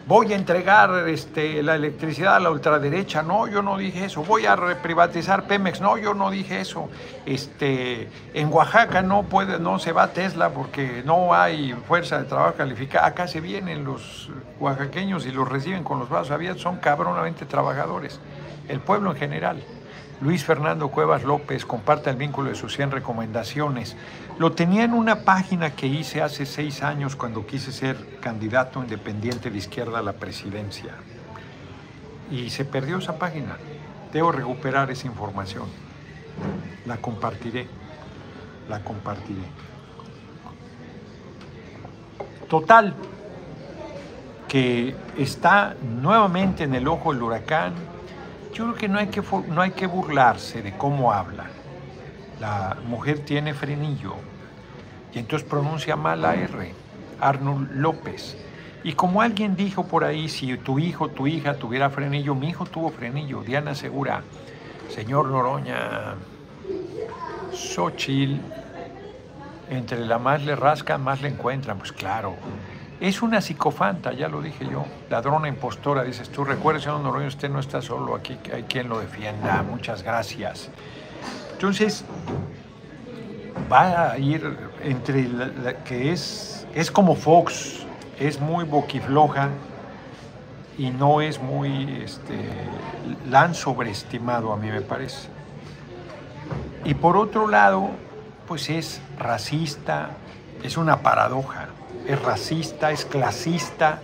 Voy a entregar este, la electricidad a la ultraderecha. No, yo no dije eso. Voy a privatizar Pemex. No, yo no dije eso. Este, en Oaxaca no, puede, no se va Tesla porque no hay fuerza de trabajo calificada. Acá se vienen los oaxaqueños y los reciben con los brazos abiertos. Son cabronamente trabajadores el pueblo en general. Luis Fernando Cuevas López comparte el vínculo de sus 100 recomendaciones. Lo tenía en una página que hice hace seis años cuando quise ser candidato independiente de izquierda a la presidencia. Y se perdió esa página. Debo recuperar esa información. La compartiré. La compartiré. Total, que está nuevamente en el ojo del huracán yo creo que no hay que, no hay que burlarse de cómo habla. La mujer tiene frenillo y entonces pronuncia mal la R, Arnold López. Y como alguien dijo por ahí, si tu hijo, tu hija tuviera frenillo, mi hijo tuvo frenillo, Diana Segura, señor Noroña, Xochil, entre la más le rascan, más le encuentran, pues claro, es una psicofanta, ya lo dije yo, ladrona impostora, dices tú, recuerde, señor Noroña, usted no está solo aquí, hay quien lo defienda, muchas gracias. Entonces, va a ir entre la, que es, es como Fox, es muy boquifloja y no es muy, este, la han sobreestimado a mí me parece. Y por otro lado, pues es racista, Es una paradoja. Es racista, es clasista,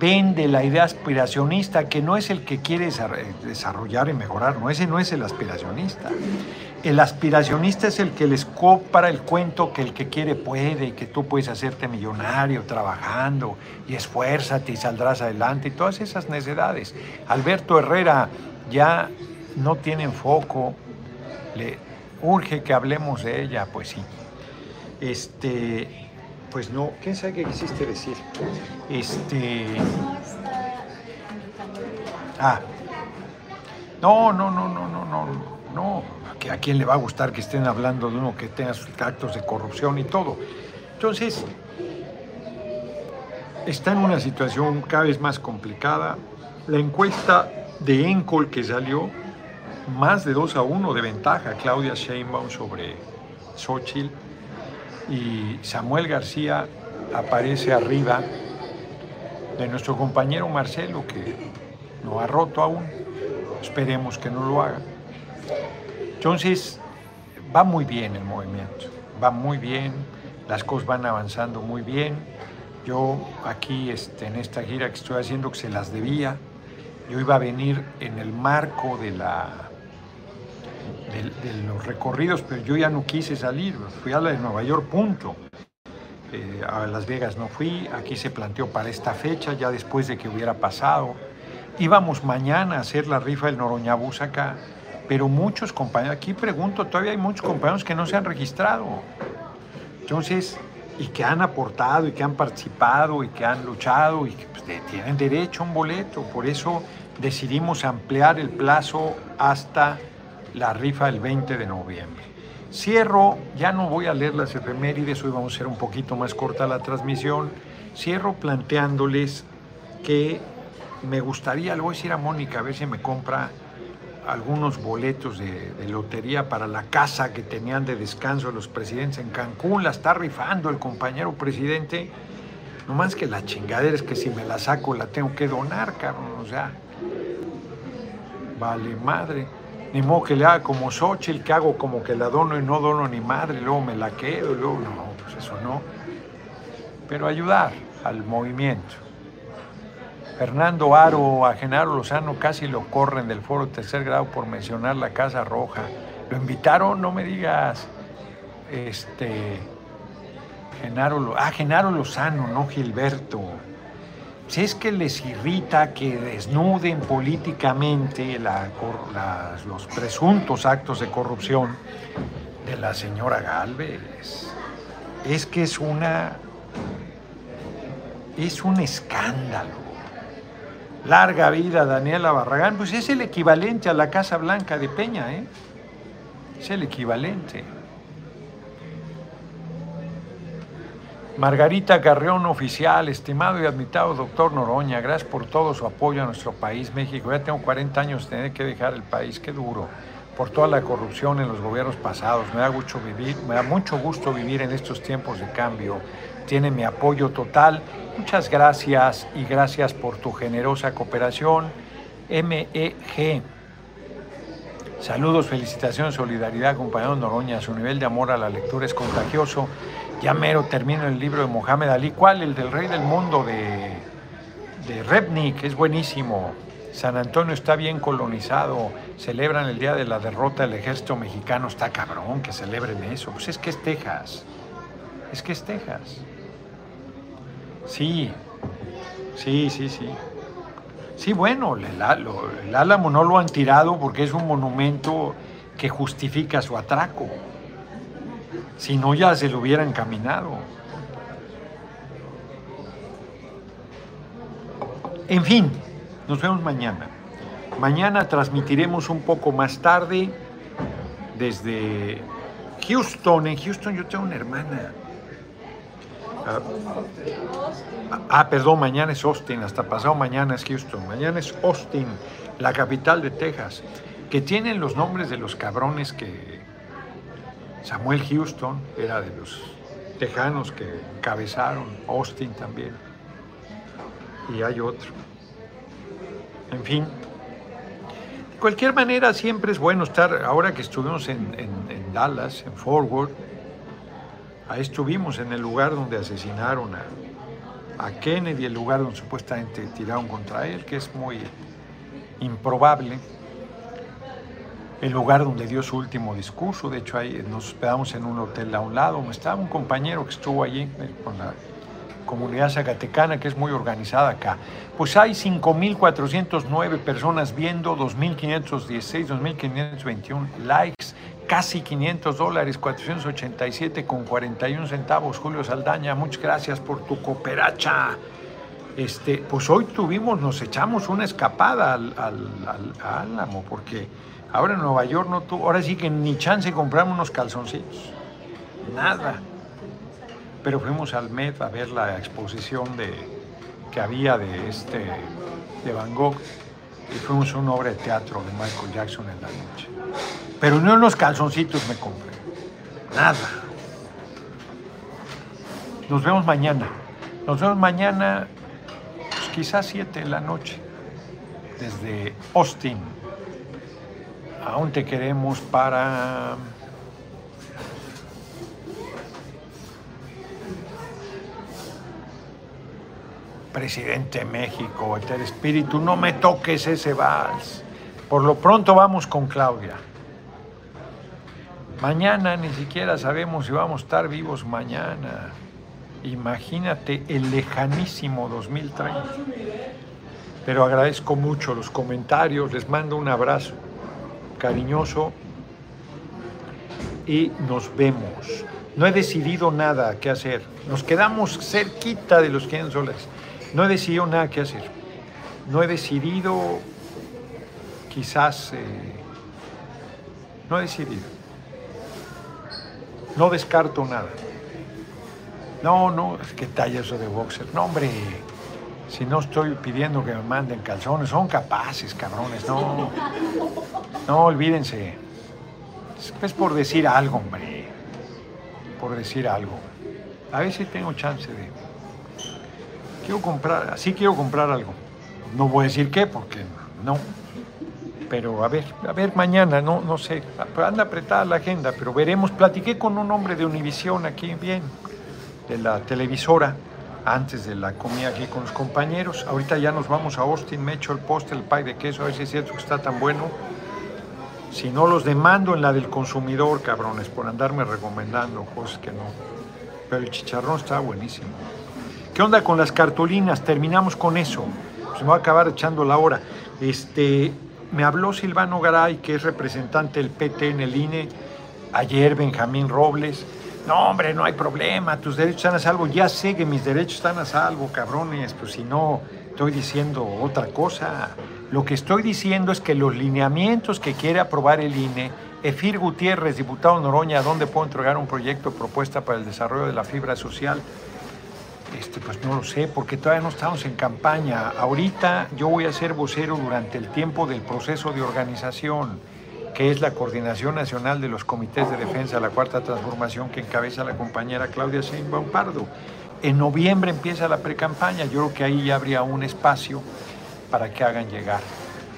vende la idea aspiracionista, que no es el que quiere desarrollar y mejorar, no, ese no es el aspiracionista. El aspiracionista es el que les compra el cuento que el que quiere puede que tú puedes hacerte millonario trabajando y esfuérzate y saldrás adelante y todas esas necesidades. Alberto Herrera ya no tiene foco, le urge que hablemos de ella, pues sí. Este, pues no, ¿quién sabe qué quisiste decir? Este. Ah. No, no, no, no, no, no, no. A quién le va a gustar que estén hablando de uno que tenga sus actos de corrupción y todo. Entonces, está en una situación cada vez más complicada. La encuesta de Encol que salió, más de 2 a 1 de ventaja Claudia Sheinbaum sobre Xochitl y Samuel García aparece arriba de nuestro compañero Marcelo, que no ha roto aún. Esperemos que no lo haga. Entonces, va muy bien el movimiento, va muy bien, las cosas van avanzando muy bien. Yo aquí este, en esta gira que estoy haciendo, que se las debía, yo iba a venir en el marco de la de, los recorridos, pero yo ya no quise salir, fui a la de Nueva York, punto. Eh, a Las Vegas no fui, aquí se planteó para esta fecha, ya después de que hubiera pasado. Íbamos mañana a hacer la rifa del Noroñabús acá, pero muchos compañeros, aquí pregunto, todavía hay muchos compañeros que no se han registrado. Entonces, y que han aportado y que han participado y que han luchado y que pues, tienen derecho a un boleto. Por eso decidimos ampliar el plazo hasta la rifa el 20 de noviembre. Cierro, ya no voy a leer las efemérides, hoy vamos a hacer un poquito más corta la transmisión. Cierro planteándoles que me gustaría, le voy a decir a Mónica a ver si me compra algunos boletos de, lotería para la casa que tenían de descanso los presidentes en Cancún. La está rifando el compañero presidente. No más que la chingadera es que si me la saco la tengo que donar, cabrón. O sea, vale madre. Ni modo que le haga como Xochitl, que hago como que la dono y no dono ni madre, luego me la quedo, y luego no, pues eso no. Pero ayudar al movimiento. Fernando Aro, a Genaro Lozano casi lo corren del foro tercer grado por mencionar la Casa Roja. Lo invitaron, no me digas, este, Genaro, ah, Genaro Lozano, no Gilberto si es que les irrita que desnuden políticamente los presuntos actos de corrupción de la señora Galvez. Es que es una. es un escándalo. Larga vida, Daniela Barragán, pues es el equivalente a la Casa Blanca de Peña, ¿eh? Es el equivalente. Margarita Carrión Oficial, estimado y admitado doctor Noroña, gracias por todo su apoyo a nuestro país, México. Ya tengo 40 años de tener que dejar el país, qué duro, por toda la corrupción en los gobiernos pasados. Me da mucho, vivir, me da mucho gusto vivir en estos tiempos de cambio. Tiene mi apoyo total. Muchas gracias y gracias por tu generosa cooperación. MEG. Saludos, felicitaciones, solidaridad, compañero Noroña. Su nivel de amor a la lectura es contagioso ya mero termino el libro de Mohamed Ali. ¿Cuál? El del Rey del Mundo de, de Repnik, es buenísimo. San Antonio está bien colonizado, celebran el día de la derrota del ejército mexicano, está cabrón que celebren eso. Pues es que es Texas, es que es Texas. Sí, sí, sí, sí. Sí, bueno, el, el Álamo no lo han tirado porque es un monumento que justifica su atraco si no ya se lo hubieran caminado. En fin, nos vemos mañana. Mañana transmitiremos un poco más tarde desde Houston. En Houston yo tengo una hermana. Ah, ah, perdón, mañana es Austin, hasta pasado mañana es Houston. Mañana es Austin, la capital de Texas, que tienen los nombres de los cabrones que Samuel Houston era de los tejanos que encabezaron, Austin también, y hay otro. En fin, de cualquier manera siempre es bueno estar, ahora que estuvimos en, Dallas, en Forward, Ahí estuvimos en el lugar donde asesinaron a, a Kennedy, el lugar donde supuestamente tiraron contra él, que es muy improbable. El lugar donde dio su último discurso, de hecho ahí nos hospedamos en un hotel a un lado, estaba un compañero que estuvo allí eh, con la comunidad zacatecana, que es muy organizada acá. Pues hay 5.409 personas viendo, 2.516, 2.521 likes, casi 500 dólares, 487 con 41 centavos. Julio Saldaña, muchas gracias por tu cooperacha. Este, pues hoy tuvimos, nos echamos una escapada al, al, Álamo, porque ahora en Nueva York no tuvo, ahora sí que ni chance compramos unos calzoncillos, nada pero fuimos al Met a ver la exposición de, que había de, este, de Van Gogh y fuimos a una obra de teatro de Michael Jackson en la noche. Pero no en los calzoncitos me compré, nada. Nos vemos mañana. Nos vemos mañana, pues, quizás 7 de la noche, desde Austin. Aún te queremos para presidente de México, el espíritu, no me toques ese vals. Por lo pronto vamos con Claudia. Mañana ni siquiera sabemos si vamos a estar vivos mañana. Imagínate el lejanísimo 2030. Pero agradezco mucho los comentarios, les mando un abrazo cariñoso y nos vemos. No he decidido nada qué hacer. Nos quedamos cerquita de los 100 soles. No he decidido nada que hacer. No he decidido, quizás, eh, no he decidido. No descarto nada. No, no, es que talla eso de boxer. No, hombre, si no estoy pidiendo que me manden calzones, son capaces, cabrones. No, no, olvídense. Es por decir algo, hombre. Por decir algo. A ver si tengo chance de quiero comprar, así quiero comprar algo. No voy a decir qué, porque no. Pero a ver, a ver mañana, no, no sé, anda apretada la agenda, pero veremos. Platiqué con un hombre de Univisión aquí, bien, de la televisora, antes de la comida aquí con los compañeros. Ahorita ya nos vamos a Austin, me echo el postre, el pie de queso, a ver si es cierto que está tan bueno. Si no, los demando en la del consumidor, cabrones, por andarme recomendando cosas que no. Pero el chicharrón está buenísimo. ¿Qué onda con las cartulinas? Terminamos con eso. Se me va a acabar echando la hora. Este, me habló Silvano Garay, que es representante del PT en el INE, ayer Benjamín Robles. No, hombre, no hay problema, tus derechos están a salvo. Ya sé que mis derechos están a salvo, cabrones, pues si no, estoy diciendo otra cosa. Lo que estoy diciendo es que los lineamientos que quiere aprobar el INE, Efir Gutiérrez, diputado Noroña, ¿dónde puedo entregar un proyecto propuesta para el desarrollo de la fibra social? Este, pues no lo sé, porque todavía no estamos en campaña. Ahorita yo voy a ser vocero durante el tiempo del proceso de organización, que es la Coordinación Nacional de los Comités de Defensa de la Cuarta Transformación que encabeza la compañera Claudia Sheinbaum. En noviembre empieza la precampaña, yo creo que ahí ya habría un espacio para que hagan llegar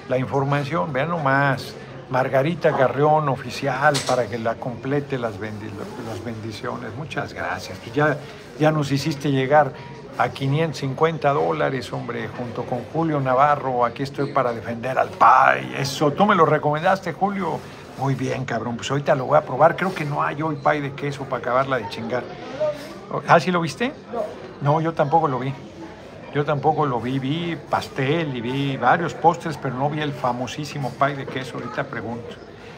la información. Vean nomás, Margarita Garreón, oficial, para que la complete las, bendiciones. Muchas gracias. ya ya nos hiciste llegar a 550 dólares, hombre, junto con Julio Navarro. Aquí estoy para defender al PAI. Eso, tú me lo recomendaste, Julio. Muy bien, cabrón. Pues ahorita lo voy a probar. Creo que no hay hoy pay de queso para acabarla de chingar. ¿Ah, sí lo viste? No, yo tampoco lo vi. Yo tampoco lo vi. Vi pastel y vi varios postres, pero no vi el famosísimo pay de queso. Ahorita pregunto.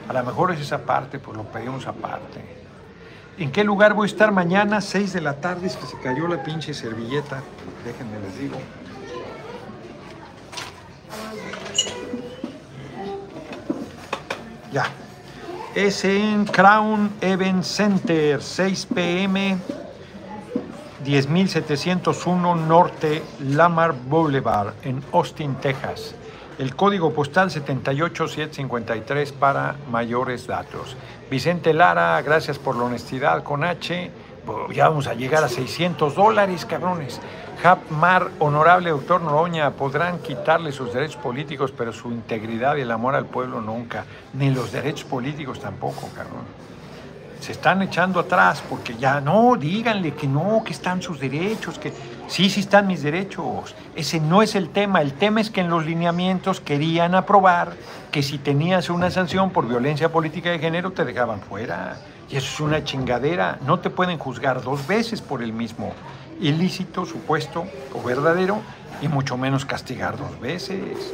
A lo mejor es esa parte, pues lo pedimos aparte. ¿En qué lugar voy a estar mañana? 6 de la tarde, es que se cayó la pinche servilleta. Déjenme les digo. Ya. Es en Crown Event Center, 6 pm, 10701 Norte Lamar Boulevard, en Austin, Texas. El código postal 78753 para mayores datos. Vicente Lara, gracias por la honestidad con H. Ya vamos a llegar a 600 dólares, cabrones. Mar, honorable doctor Noroña, podrán quitarle sus derechos políticos, pero su integridad y el amor al pueblo nunca. Ni los derechos políticos tampoco, cabrón. se están echando atrás porque ya no, díganle que no, que están sus derechos, que sí, sí están mis derechos. Ese no es el tema, el tema es que en los lineamientos querían aprobar que si tenías una sanción por violencia política de género te dejaban fuera. Y eso es una chingadera, no te pueden juzgar dos veces por el mismo ilícito, supuesto o verdadero, y mucho menos castigar dos veces.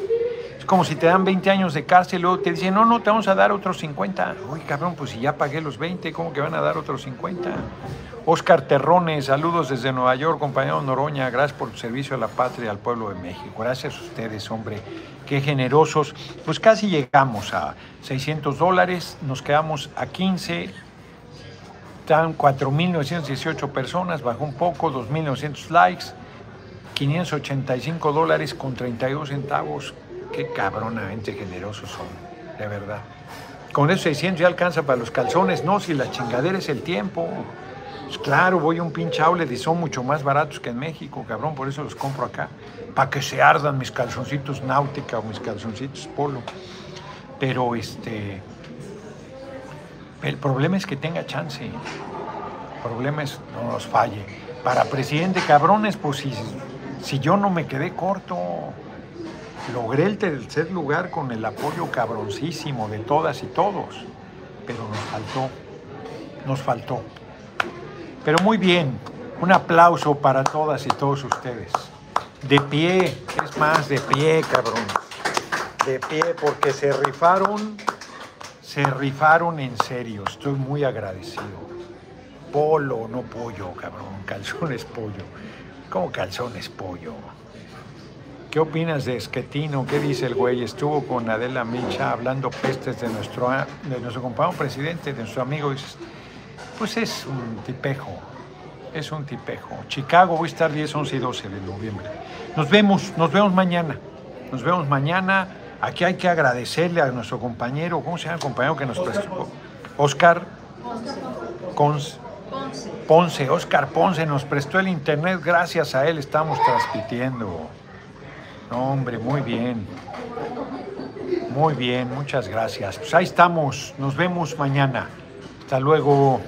Como si te dan 20 años de cárcel luego te dicen, no, no, te vamos a dar otros 50. Uy, cabrón, pues si ya pagué los 20, ¿cómo que van a dar otros 50? Oscar Terrones, saludos desde Nueva York, compañero Noroña, gracias por tu servicio a la patria y al pueblo de México. Gracias a ustedes, hombre, qué generosos. Pues casi llegamos a 600 dólares, nos quedamos a 15, están 4.918 personas, bajó un poco, 2.900 likes, 585 dólares con 32 centavos. Qué cabronamente generosos son, de verdad. Con esos 600 ya alcanza para los calzones, no, si la chingadera es el tiempo. Pues claro, voy a un pinche outlet y son mucho más baratos que en México, cabrón, por eso los compro acá. Para que se ardan mis calzoncitos náutica o mis calzoncitos polo. Pero este. El problema es que tenga chance. El problema es no nos falle. Para presidente, cabrones, pues si, si yo no me quedé corto logré el tercer lugar con el apoyo cabroncísimo de todas y todos, pero nos faltó, nos faltó. Pero muy bien, un aplauso para todas y todos ustedes. De pie, es más, de pie, cabrón. De pie, porque se rifaron, se rifaron en serio. Estoy muy agradecido. Polo, no pollo, cabrón. Calzones pollo. ¿Cómo calzones pollo? ¿Qué opinas de Esquetino? ¿Qué dice el güey? Estuvo con Adela Micha hablando pestes de nuestro, de nuestro compañero presidente, de nuestro amigo. Pues es un tipejo, es un tipejo. Chicago, voy a estar 10, 11 y 12 de noviembre. Nos vemos, nos vemos mañana. Nos vemos mañana. Aquí hay que agradecerle a nuestro compañero, ¿cómo se llama el compañero que nos prestó? Oscar Ponce. Ponce, Oscar Ponce nos prestó el internet, gracias a él estamos transmitiendo. Hombre, muy bien. Muy bien, muchas gracias. Pues ahí estamos, nos vemos mañana. Hasta luego.